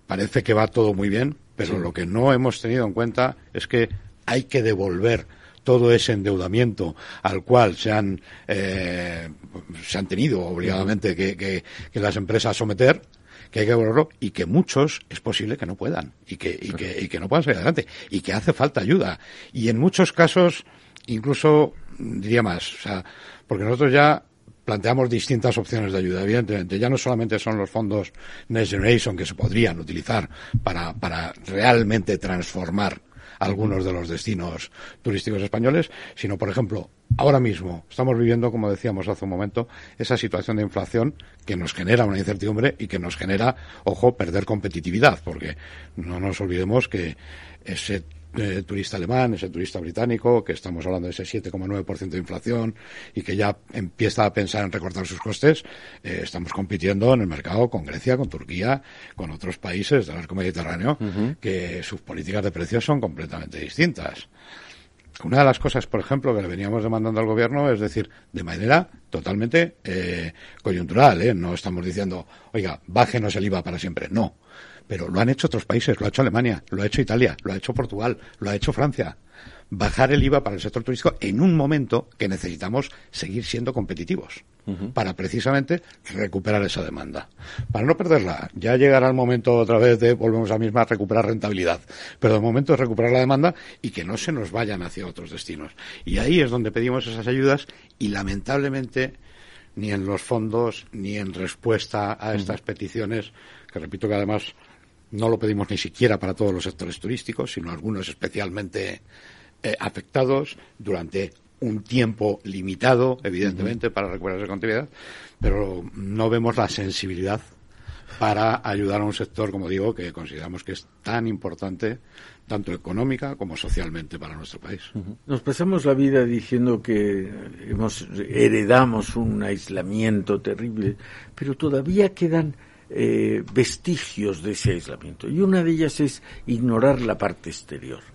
parece que va todo muy bien, pero lo que no hemos tenido en cuenta es que hay que devolver todo ese endeudamiento al cual se han, eh, se han tenido obligadamente que, que, que, las empresas someter, que hay que devolverlo y que muchos es posible que no puedan y que, y que, y que no puedan salir adelante y que hace falta ayuda. Y en muchos casos, incluso diría más, o sea, porque nosotros ya planteamos distintas opciones de ayuda. Evidentemente, ya no solamente son los fondos Next Generation que se podrían utilizar para, para realmente transformar algunos de los destinos turísticos españoles, sino, por ejemplo, ahora mismo estamos viviendo, como decíamos hace un momento, esa situación de inflación que nos genera una incertidumbre y que nos genera, ojo, perder competitividad, porque no nos olvidemos que ese eh, turista alemán, ese turista británico, que estamos hablando de ese 7,9% de inflación y que ya empieza a pensar en recortar sus costes, eh, estamos compitiendo en el mercado con Grecia, con Turquía, con otros países del arco mediterráneo, uh -huh. que sus políticas de precios son completamente distintas. Una de las cosas, por ejemplo, que le veníamos demandando al gobierno es decir, de manera totalmente eh, coyuntural, ¿eh? no estamos diciendo, oiga, bájenos el IVA para siempre. No, pero lo han hecho otros países, lo ha hecho Alemania, lo ha hecho Italia, lo ha hecho Portugal, lo ha hecho Francia. Bajar el IVA para el sector turístico en un momento que necesitamos seguir siendo competitivos uh -huh. para precisamente recuperar esa demanda. Para no perderla, ya llegará el momento otra vez de, volvemos a la misma, recuperar rentabilidad. Pero de momento es recuperar la demanda y que no se nos vayan hacia otros destinos. Y ahí es donde pedimos esas ayudas y lamentablemente ni en los fondos ni en respuesta a estas uh -huh. peticiones, que repito que además no lo pedimos ni siquiera para todos los sectores turísticos, sino algunos especialmente eh, afectados durante un tiempo limitado, evidentemente, uh -huh. para recuperar esa continuidad, pero no vemos la sensibilidad para ayudar a un sector, como digo, que consideramos que es tan importante, tanto económica como socialmente para nuestro país. Uh -huh. Nos pasamos la vida diciendo que hemos, heredamos un aislamiento terrible, pero todavía quedan eh, vestigios de ese aislamiento. Y una de ellas es ignorar la parte exterior.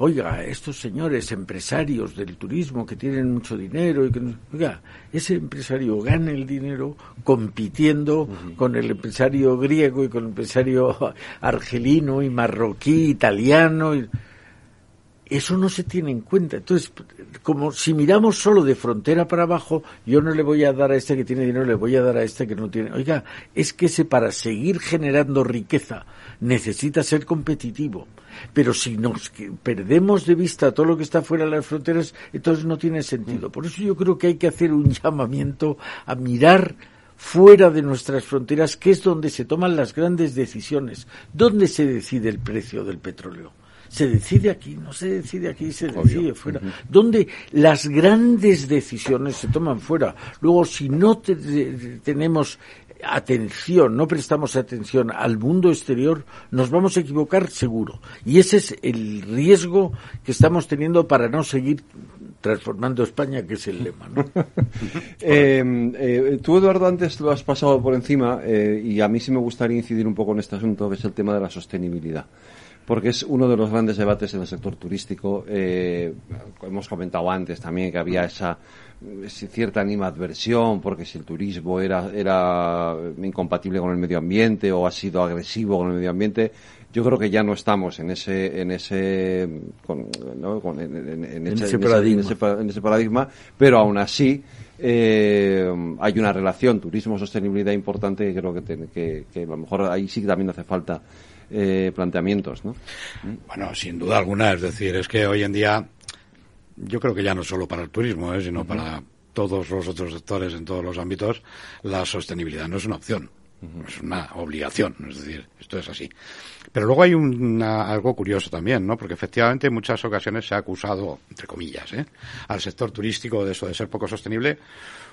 Oiga, estos señores empresarios del turismo que tienen mucho dinero y que oiga, ese empresario gana el dinero compitiendo uh -huh. con el empresario griego y con el empresario argelino y marroquí, italiano y eso no se tiene en cuenta. Entonces, como si miramos solo de frontera para abajo, yo no le voy a dar a este que tiene dinero, le voy a dar a este que no tiene. Oiga, es que ese para seguir generando riqueza necesita ser competitivo. Pero si nos perdemos de vista todo lo que está fuera de las fronteras, entonces no tiene sentido. Por eso yo creo que hay que hacer un llamamiento a mirar fuera de nuestras fronteras, que es donde se toman las grandes decisiones. ¿Dónde se decide el precio del petróleo? Se decide aquí, no se decide aquí, se Obvio. decide fuera. Uh -huh. Donde las grandes decisiones se toman fuera. Luego, si no te, te, tenemos atención, no prestamos atención al mundo exterior, nos vamos a equivocar seguro. Y ese es el riesgo que estamos teniendo para no seguir transformando España, que es el lema. ¿no? Eh, eh, tú, Eduardo, antes lo has pasado por encima y a mí sí me gustaría incidir un poco en este asunto, que es el tema de la sostenibilidad porque es uno de los grandes debates en el sector turístico. hemos comentado antes también que había esa cierta animadversión porque si el turismo era, era incompatible con el medio ambiente o ha sido agresivo con el medio ambiente, yo creo que ya no estamos en ese en ese en, ese, paradigma. pero aún así eh, hay una relación turismo sostenibilidad importante que creo que, que, a lo mejor ahí sí también hace falta eh, planteamientos ¿no? bueno sin duda alguna es decir es que hoy en día yo creo que ya no solo para el turismo, ¿eh? sino para todos los otros sectores en todos los ámbitos, la sostenibilidad no es una opción, es una obligación, es decir, esto es así. Pero luego hay algo curioso también, ¿no? Porque efectivamente en muchas ocasiones se ha acusado, entre comillas, ¿eh? al sector turístico de eso de ser poco sostenible,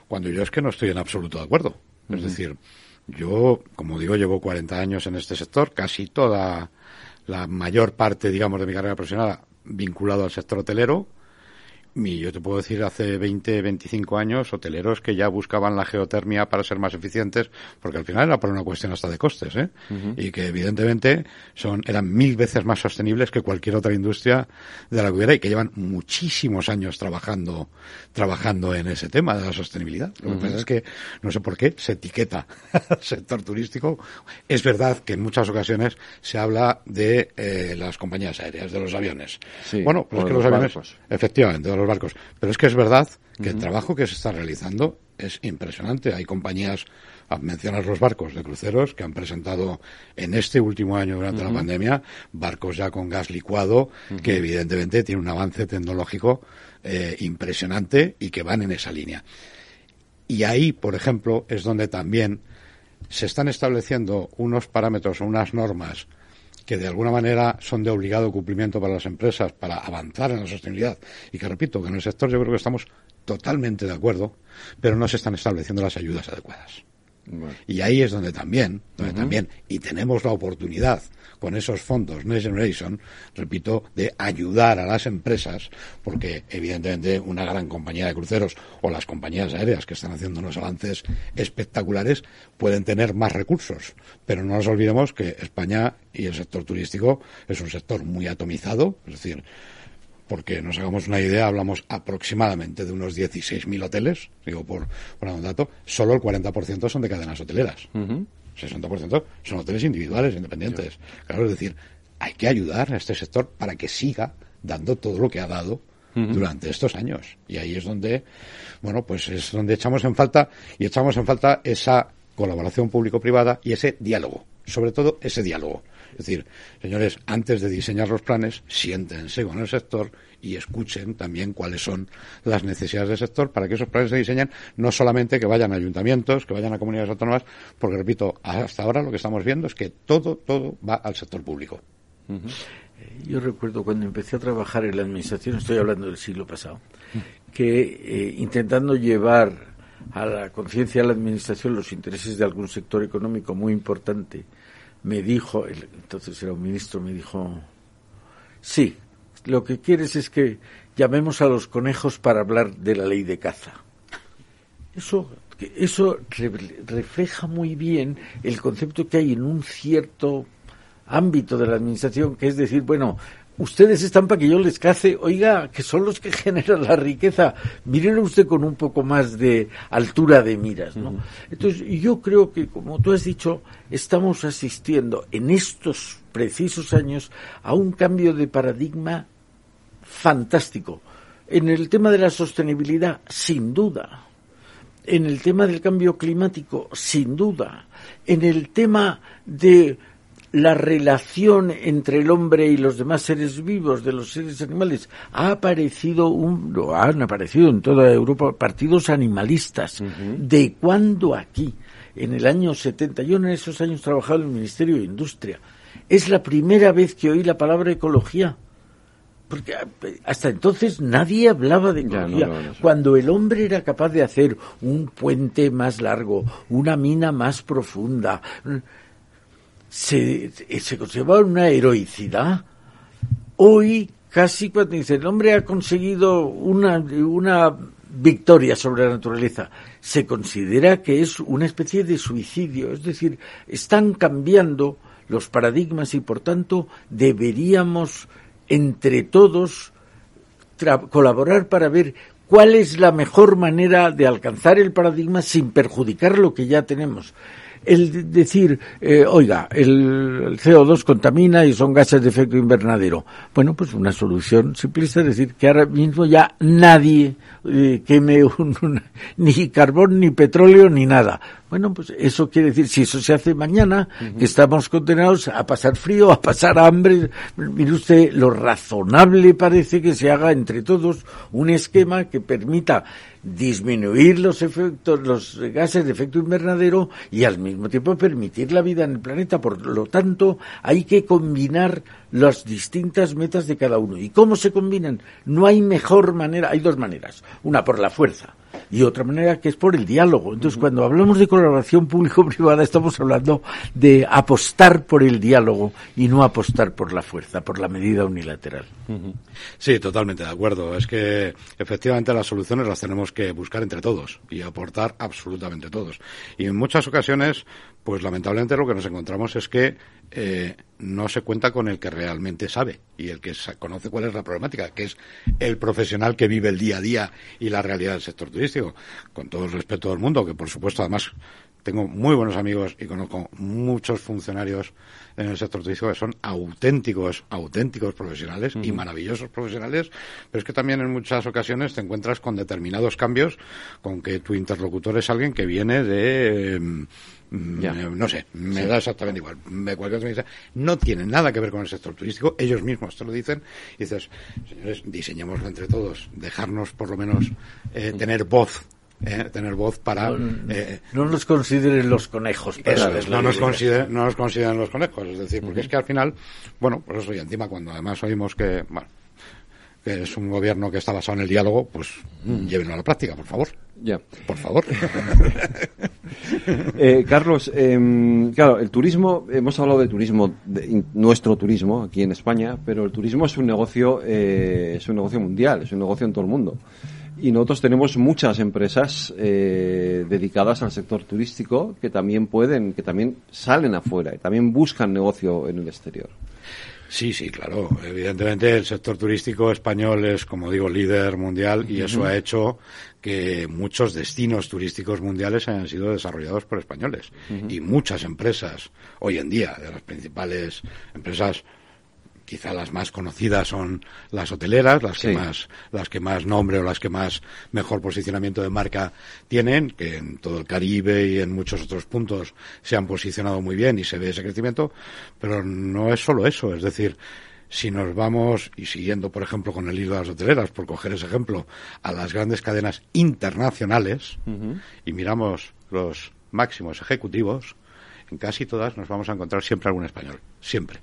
cuando yo es que no estoy en absoluto de acuerdo. Es decir, yo, como digo, llevo 40 años en este sector, casi toda la mayor parte, digamos, de mi carrera profesional vinculado al sector hotelero, yo te puedo decir, hace 20, 25 años, hoteleros que ya buscaban la geotermia para ser más eficientes, porque al final era por una cuestión hasta de costes, ¿eh? Y que evidentemente son, eran mil veces más sostenibles que cualquier otra industria de la que hubiera y que llevan muchísimos años trabajando, trabajando en ese tema de la sostenibilidad. Lo que pasa es que no sé por qué se etiqueta al sector turístico. Es verdad que en muchas ocasiones se habla de eh, las compañías aéreas, de los aviones. bueno, pues es que los, aviones, efectivamente, de los barcos. Pero es que es verdad que el trabajo que se está realizando es impresionante. Hay compañías, a mencionar los barcos de cruceros, que han presentado en este último año durante la pandemia barcos ya con gas licuado, que evidentemente tiene un avance tecnológico eh, impresionante y que van en esa línea. Y ahí, por ejemplo, es donde también se están estableciendo unos parámetros o unas normas que de alguna manera son de obligado cumplimiento para las empresas para avanzar en la sostenibilidad y que repito que en el sector yo creo que estamos totalmente de acuerdo, pero no se están estableciendo las ayudas adecuadas. Y ahí es donde también, donde también, y tenemos la oportunidad con esos fondos Next Generation, repito, de ayudar a las empresas, porque evidentemente una gran compañía de cruceros o las compañías aéreas que están haciendo unos avances espectaculares pueden tener más recursos. Pero no nos olvidemos que España y el sector turístico es un sector muy atomizado, es decir, porque nos hagamos una idea, hablamos aproximadamente de unos 16.000 hoteles, digo por, por un dato, solo el 40% son de cadenas hoteleras. 60% son hoteles individuales, independientes. Claro, es decir, hay que ayudar a este sector para que siga dando todo lo que ha dado durante estos años. Y ahí es donde, bueno, pues es donde echamos en falta, y echamos en falta esa colaboración público-privada y ese diálogo. Sobre todo ese diálogo. Es decir, señores, antes de diseñar los planes, siéntense con el sector y escuchen también cuáles son las necesidades del sector para que esos planes se diseñen, no solamente que vayan a ayuntamientos, que vayan a comunidades autónomas, porque repito, hasta ahora lo que estamos viendo es que todo, todo va al sector público. Eh, yo recuerdo cuando empecé a trabajar en la administración, estoy hablando del siglo pasado, que eh, intentando llevar a la conciencia de la administración los intereses de algún sector económico muy importante, me dijo, entonces era un ministro, me dijo, sí, lo que quieres es que llamemos a los conejos para hablar de la ley de caza. Eso, eso refleja muy bien el concepto que hay en un cierto ámbito de la administración, que es decir, bueno, ustedes están para que yo les cace, oiga, que son los que generan la riqueza, miren usted con un poco más de altura de miras, ¿no? Entonces, yo creo que, como tú has dicho, estamos asistiendo en estos precisos años a un cambio de paradigma fantástico. En el tema de la sostenibilidad, sin duda. En el tema del cambio climático, sin duda. En el tema de la relación entre el hombre y los demás seres vivos, de los seres animales, ha aparecido un, han aparecido en toda Europa partidos animalistas. ¿De cuándo aquí? En el año 70. Yo en esos años trabajaba en el Ministerio de Industria. Es la primera vez que oí la palabra ecología. Porque hasta entonces nadie hablaba de ecología. Cuando el hombre era capaz de hacer un puente más largo, una mina más profunda, se, se conservaba una heroicidad. Hoy casi cuando dice el hombre ha conseguido una, una victoria sobre la naturaleza, se considera que es una especie de suicidio. Es decir, están cambiando los paradigmas y por tanto deberíamos entre todos colaborar para ver cuál es la mejor manera de alcanzar el paradigma sin perjudicar lo que ya tenemos el decir, eh, oiga, el, CO2 contamina y son gases de efecto invernadero. Bueno, pues una solución simplista es decir que ahora mismo ya nadie eh, queme ni carbón, ni petróleo, ni nada. Bueno, pues eso quiere decir, si eso se hace mañana, que estamos condenados a pasar frío, a pasar hambre. Mire usted, lo razonable parece que se haga entre todos un esquema que permita disminuir los efectos, los gases de efecto invernadero y al mismo tiempo permitir la vida en el planeta. Por lo tanto, hay que combinar las distintas metas de cada uno. ¿Y cómo se combinan? No hay mejor manera, hay dos maneras. Una por la fuerza y otra manera que es por el diálogo. Entonces, cuando hablamos de colaboración público-privada, estamos hablando de apostar por el diálogo y no apostar por la fuerza, por la medida unilateral. Sí, totalmente de acuerdo. Es que efectivamente las soluciones las tenemos que buscar entre todos y aportar absolutamente todos. Y en muchas ocasiones, pues lamentablemente lo que nos encontramos es que eh, no se cuenta con el que realmente sabe y el que conoce cuál es la problemática, que es el profesional que vive el día a día y la realidad del sector turístico. Con todo el respeto del mundo, que por supuesto además tengo muy buenos amigos y conozco muchos funcionarios en el sector turístico que son auténticos, auténticos profesionales y maravillosos profesionales, pero es que también en muchas ocasiones te encuentras con determinados cambios, con que tu interlocutor es alguien que viene de... Mm, no sé, me da exactamente igual. Me, cualquier no tiene nada que ver con el sector turístico, ellos mismos te lo dicen, y dices, señores, diseñémoslo entre todos, dejarnos por lo menos eh, tener voz eh, tener voz para... No, eh, nos consideren los conejos. no, nos consideren, no nos consideren los conejos, es decir, porque es que al final, bueno, por eso y encima cuando además oímos que, bueno, que es un gobierno que está basado en el diálogo, pues llévenlo a la práctica, por favor. Ya. Por favor. eh, Carlos, eh, claro, el turismo, hemos hablado de turismo, de, nuestro turismo aquí en España, pero el turismo es un negocio, eh, es un negocio mundial, es un negocio en todo el mundo. Y nosotros tenemos muchas empresas eh, dedicadas al sector turístico que también pueden, que también salen afuera y también buscan negocio en el exterior. Sí, sí, claro. Evidentemente el sector turístico español es, como digo, líder mundial y eso ha hecho que muchos destinos turísticos mundiales hayan sido desarrollados por españoles. Y muchas empresas, hoy en día, de las principales empresas quizá las más conocidas son las hoteleras, las que más, las que más nombre o las que más mejor posicionamiento de marca tienen, que en todo el Caribe y en muchos otros puntos se han posicionado muy bien y se ve ese crecimiento, pero no es solo eso, es decir, si nos vamos, y siguiendo por ejemplo con el hilo de las hoteleras, por coger ese ejemplo, a las grandes cadenas internacionales y miramos los máximos ejecutivos, en casi todas nos vamos a encontrar siempre algún español, siempre.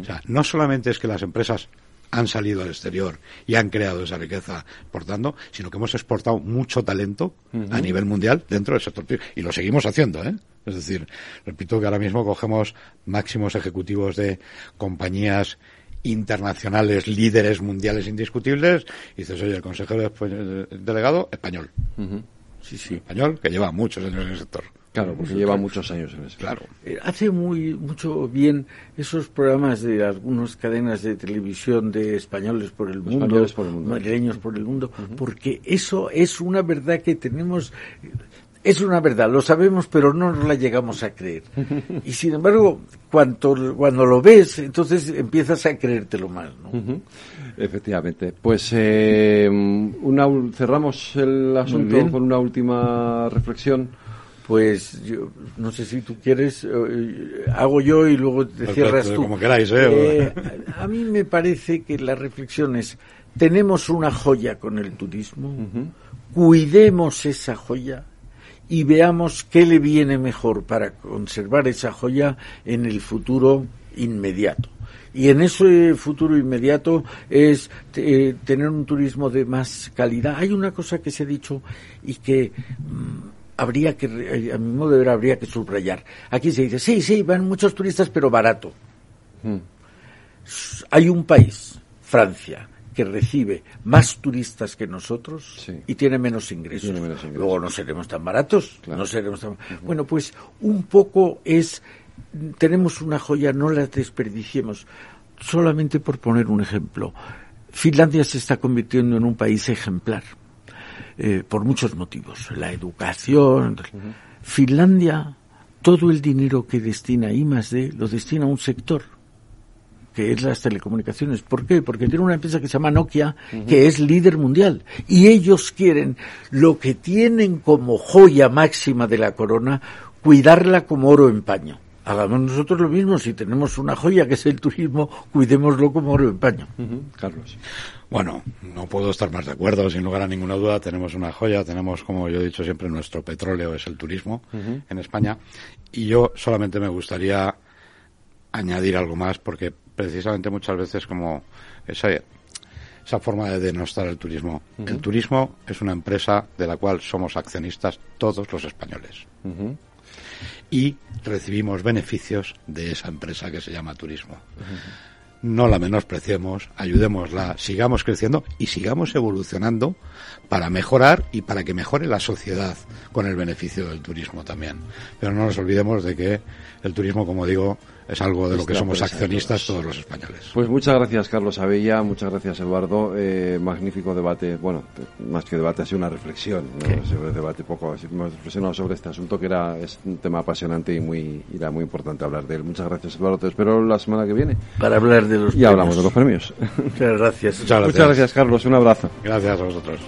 O sea, no solamente es que las empresas han salido al exterior y han creado esa riqueza exportando, sino que hemos exportado mucho talento a nivel mundial dentro del sector y lo seguimos haciendo, ¿eh? Es decir, repito que ahora mismo cogemos máximos ejecutivos de compañías internacionales, líderes mundiales indiscutibles, y dices, oye, el consejero delegado, español. Sí, sí. Español, que lleva muchos años en el sector. Claro, porque lleva muchos años en eso. Claro. Eh, hace muy mucho bien esos programas de algunas cadenas de televisión de españoles por el mundo, españoles por el mundo, madrileños por el mundo, porque eso es una verdad que tenemos es una verdad, lo sabemos, pero no nos la llegamos a creer. Y sin embargo, cuando, cuando lo ves, entonces empiezas a creértelo más. ¿no? Efectivamente. Pues eh, una, cerramos el asunto con una última reflexión. Pues yo no sé si tú quieres, eh, hago yo y luego te cierras tú. Como queráis, ¿eh? ¿eh? a mí me parece que la reflexión es, tenemos una joya con el turismo, cuidemos esa joya y veamos qué le viene mejor para conservar esa joya en el futuro inmediato. Y en ese futuro inmediato es tener un turismo de más calidad. Hay una cosa que se ha dicho y que mm, habría que, eh, a mi modo de ver, habría que subrayar. Aquí se dice, sí, sí, van muchos turistas, pero barato. Hmm. Hay un país, Francia, que recibe más turistas que nosotros Sí. y tiene menos ingresos. tiene menos ingresos. Luego no seremos tan baratos, Claro. no seremos tan... Bueno, pues un poco es tenemos una joya, no la desperdiciemos. Solamente por poner un ejemplo, Finlandia se está convirtiendo en un país ejemplar eh, por muchos motivos. La educación. Finlandia, todo el dinero que destina I más D lo destina a un sector que es las telecomunicaciones. ¿Por qué? Porque tiene una empresa que se llama Nokia, que es líder mundial. Y ellos quieren lo que tienen como joya máxima de la corona, cuidarla como oro en paño. Hagamos nosotros lo mismo, si tenemos una joya que es el turismo, cuidémoslo como oro en paño. Carlos. Bueno, no puedo estar más de acuerdo, sin lugar a ninguna duda. Tenemos una joya, tenemos, como yo he dicho siempre, nuestro petróleo es el turismo en España. Y yo solamente me gustaría añadir algo más, porque precisamente muchas veces como esa, esa forma de denostar el turismo. El turismo es una empresa de la cual somos accionistas todos los españoles. Y recibimos beneficios de esa empresa que se llama turismo. No la menospreciemos, ayudémosla, sigamos creciendo y sigamos evolucionando para mejorar y para que mejore la sociedad con el beneficio del turismo también. Pero no nos olvidemos de que el turismo, como digo, es algo de lo que somos accionistas todos. los españoles. Pues muchas gracias, Carlos Abella, muchas gracias, Eduardo. Eh, magnífico debate, bueno, más que debate, ha sido una reflexión, ¿no? Sobre debate poco, hemos reflexionado sobre este asunto que era es un tema apasionante y muy y era muy importante hablar de él. Muchas gracias, Eduardo. Te espero la semana que viene Para hablar de los y hablamos de premios. los premios. Muchas gracias. Muchas gracias. Muchas gracias, Carlos. Un abrazo. Gracias a vosotros.